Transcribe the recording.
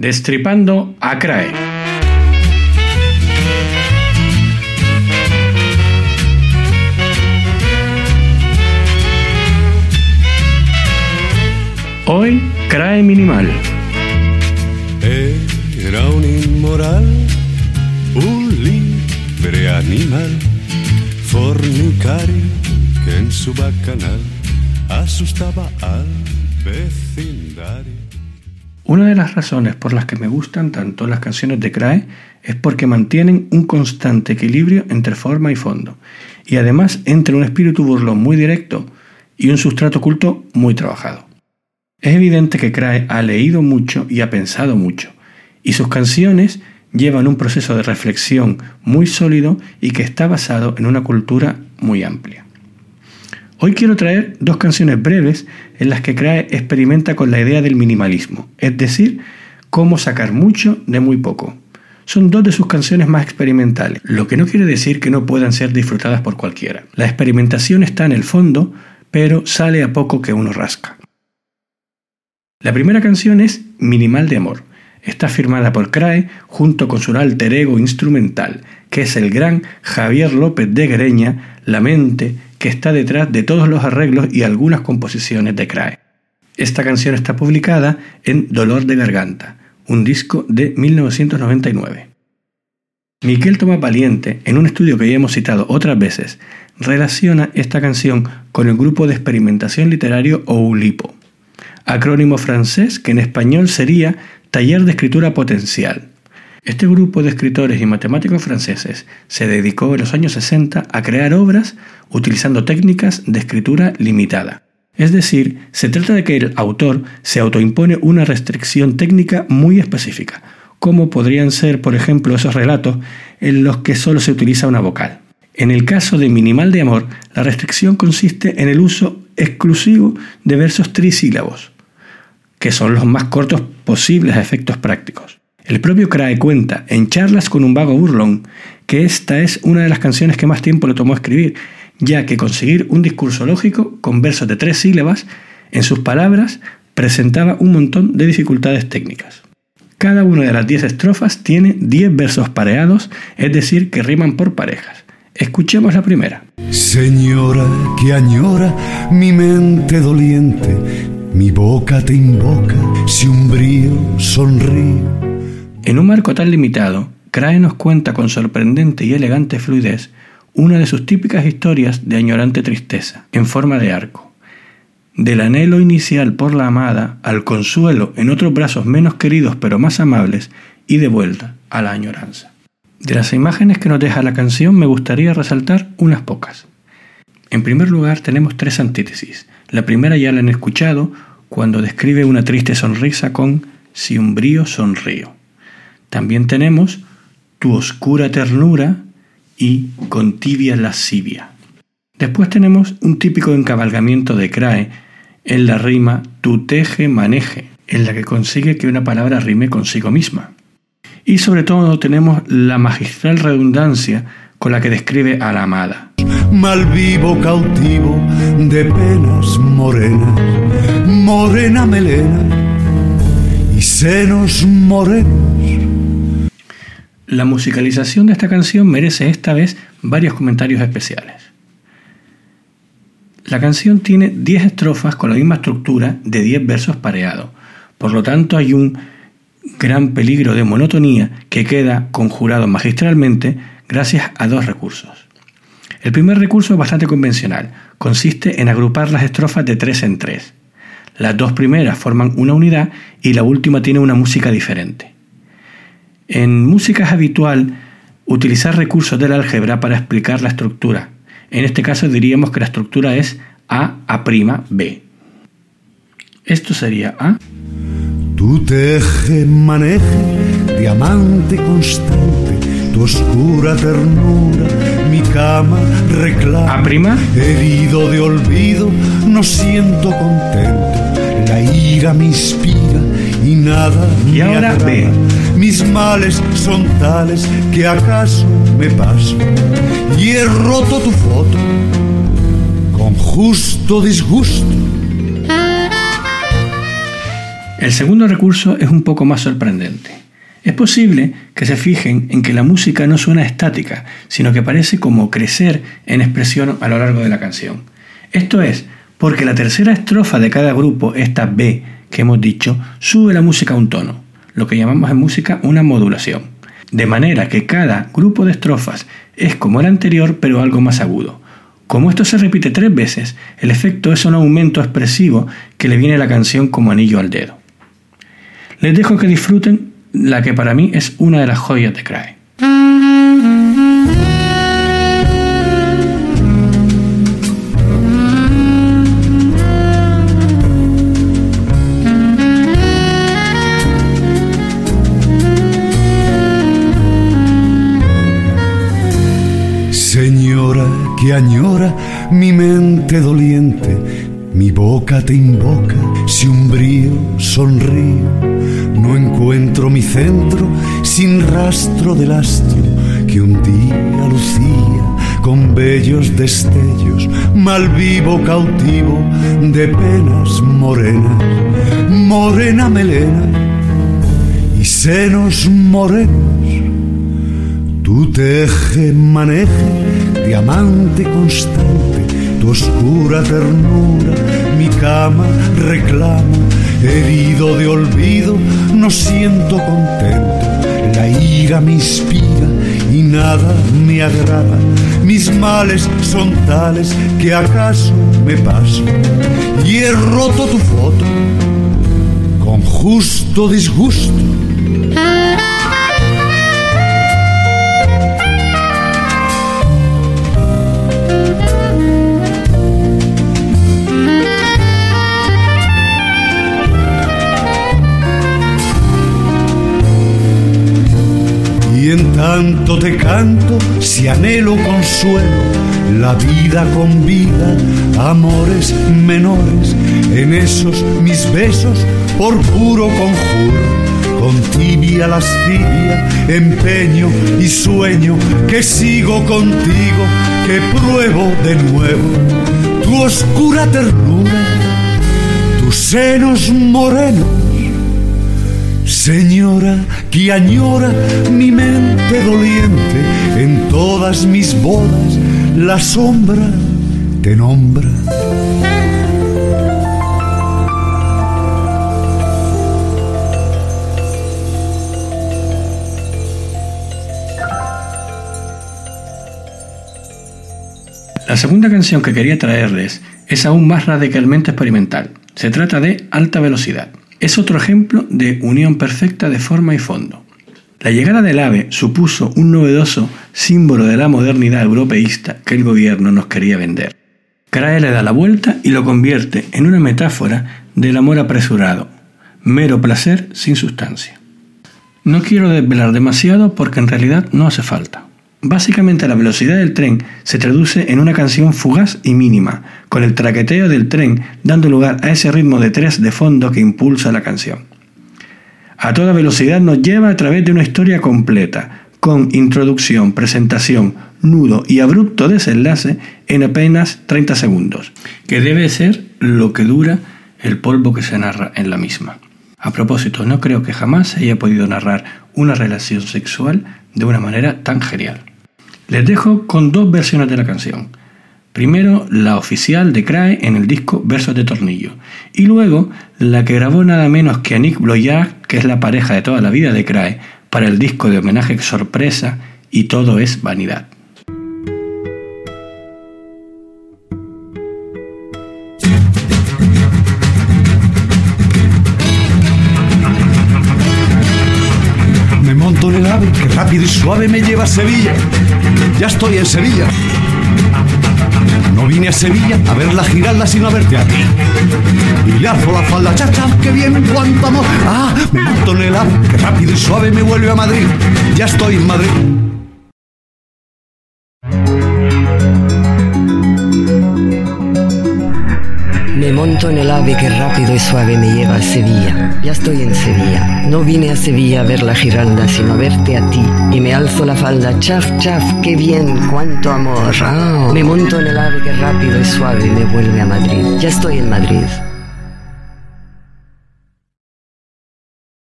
Destripando a CRAE. Hoy, CRAE Minimal. Era un inmoral, un libre animal, fornicario que en su bacanal asustaba al vecindario. Una de las razones por las que me gustan tanto las canciones de Crae es porque mantienen un constante equilibrio entre forma y fondo, y además entre un espíritu burlón muy directo y un sustrato culto muy trabajado. Es evidente que Crae ha leído mucho y ha pensado mucho, y sus canciones llevan un proceso de reflexión muy sólido y que está basado en una cultura muy amplia. Hoy quiero traer dos canciones breves en las que Crae experimenta con la idea del minimalismo, es decir, cómo sacar mucho de muy poco. Son dos de sus canciones más experimentales, lo que no quiere decir que no puedan ser disfrutadas por cualquiera. La experimentación está en el fondo, pero sale a poco que uno rasca. La primera canción es Minimal de Amor. Está firmada por Crae junto con su alter ego instrumental, que es el gran Javier López de Greña, la mente que está detrás de todos los arreglos y algunas composiciones de Crae. Esta canción está publicada en Dolor de Garganta, un disco de 1999. Miquel Tomás Valiente, en un estudio que ya hemos citado otras veces, relaciona esta canción con el grupo de experimentación literario Oulipo, acrónimo francés que en español sería Taller de Escritura Potencial, este grupo de escritores y matemáticos franceses se dedicó en los años 60 a crear obras utilizando técnicas de escritura limitada. Es decir, se trata de que el autor se autoimpone una restricción técnica muy específica, como podrían ser, por ejemplo, esos relatos en los que solo se utiliza una vocal. En el caso de Minimal de Amor, la restricción consiste en el uso exclusivo de versos trisílabos, que son los más cortos posibles a efectos prácticos. El propio Crae cuenta en charlas con un vago burlón que esta es una de las canciones que más tiempo le tomó escribir, ya que conseguir un discurso lógico con versos de tres sílabas, en sus palabras, presentaba un montón de dificultades técnicas. Cada una de las diez estrofas tiene diez versos pareados, es decir, que riman por parejas. Escuchemos la primera. Señora que añora mi mente doliente, mi boca te invoca, si un brío sonríe en un marco tan limitado, Crae nos cuenta con sorprendente y elegante fluidez una de sus típicas historias de añorante tristeza, en forma de arco. Del anhelo inicial por la amada al consuelo en otros brazos menos queridos pero más amables y de vuelta a la añoranza. De las imágenes que nos deja la canción me gustaría resaltar unas pocas. En primer lugar tenemos tres antítesis. La primera ya la han escuchado cuando describe una triste sonrisa con si un brío sonrío. También tenemos tu oscura ternura y con tibia lascivia. Después tenemos un típico encabalgamiento de Crae en la rima tu teje maneje, en la que consigue que una palabra rime consigo misma. Y sobre todo tenemos la magistral redundancia con la que describe a la amada. Mal vivo cautivo de penas morenas, morena melena y senos morenos la musicalización de esta canción merece esta vez varios comentarios especiales. La canción tiene 10 estrofas con la misma estructura de 10 versos pareados, por lo tanto hay un gran peligro de monotonía que queda conjurado magistralmente gracias a dos recursos. El primer recurso es bastante convencional, consiste en agrupar las estrofas de tres en tres. Las dos primeras forman una unidad y la última tiene una música diferente. En música es habitual utilizar recursos del álgebra para explicar la estructura. En este caso diríamos que la estructura es A, A', B. Esto sería A. Tu teje, maneje, diamante constante, tu oscura ternura, mi cama reclama. A'. Herido de olvido, no siento contento, la ira me inspira y nada. Y ahora B mis males son tales que acaso me paso y he roto tu foto con justo disgusto. El segundo recurso es un poco más sorprendente. Es posible que se fijen en que la música no suena estática, sino que parece como crecer en expresión a lo largo de la canción. Esto es porque la tercera estrofa de cada grupo, esta B que hemos dicho, sube la música a un tono, lo que llamamos en música una modulación. De manera que cada grupo de estrofas es como el anterior pero algo más agudo. Como esto se repite tres veces, el efecto es un aumento expresivo que le viene a la canción como anillo al dedo. Les dejo que disfruten la que para mí es una de las joyas de Cry. Añora mi mente doliente, mi boca te invoca, si un brío sonríe no encuentro mi centro sin rastro del astro que un día lucía con bellos destellos, mal vivo cautivo de penas morenas, morena melena y senos morenos. Tu teje, maneje, diamante constante, tu oscura ternura, mi cama reclama herido de olvido, no siento contento. La ira me inspira y nada me agrada. Mis males son tales que acaso me paso. Y he roto tu foto con justo disgusto te canto, si anhelo consuelo, la vida con vida, amores menores, en esos mis besos por puro conjuro, con tibia lascivia, empeño y sueño, que sigo contigo, que pruebo de nuevo tu oscura ternura, tus senos morenos Señora que añora mi mente doliente, en todas mis bodas la sombra te nombra. La segunda canción que quería traerles es aún más radicalmente experimental. Se trata de Alta Velocidad. Es otro ejemplo de unión perfecta de forma y fondo. La llegada del AVE supuso un novedoso símbolo de la modernidad europeísta que el gobierno nos quería vender. Crae le da la vuelta y lo convierte en una metáfora del amor apresurado, mero placer sin sustancia. No quiero desvelar demasiado porque en realidad no hace falta. Básicamente la velocidad del tren se traduce en una canción fugaz y mínima, con el traqueteo del tren dando lugar a ese ritmo de tres de fondo que impulsa la canción. A toda velocidad nos lleva a través de una historia completa, con introducción, presentación, nudo y abrupto desenlace en apenas 30 segundos, que debe ser lo que dura el polvo que se narra en la misma. A propósito, no creo que jamás haya podido narrar una relación sexual de una manera tan genial. Les dejo con dos versiones de la canción. Primero, la oficial de Crae en el disco Versos de Tornillo. Y luego, la que grabó nada menos que Nick Bloyard, que es la pareja de toda la vida de Crae, para el disco de homenaje sorpresa y todo es vanidad. Rápido y suave me lleva a Sevilla ya estoy en Sevilla. No vine a Sevilla a ver la giralda sino a verte a ti. Y le la falda, chacha, que bien, cuánto amor. Ah, me monto en el ave, que rápido y suave me vuelve a Madrid. Ya estoy en Madrid. Monto en el ave que rápido y suave me lleva a Sevilla. Ya estoy en Sevilla. No vine a Sevilla a ver la giralda, sino a verte a ti. Y me alzo la falda, chaf, chaf, qué bien, cuánto amor. Ah, me monto en el ave que rápido y suave me vuelve a Madrid. Ya estoy en Madrid.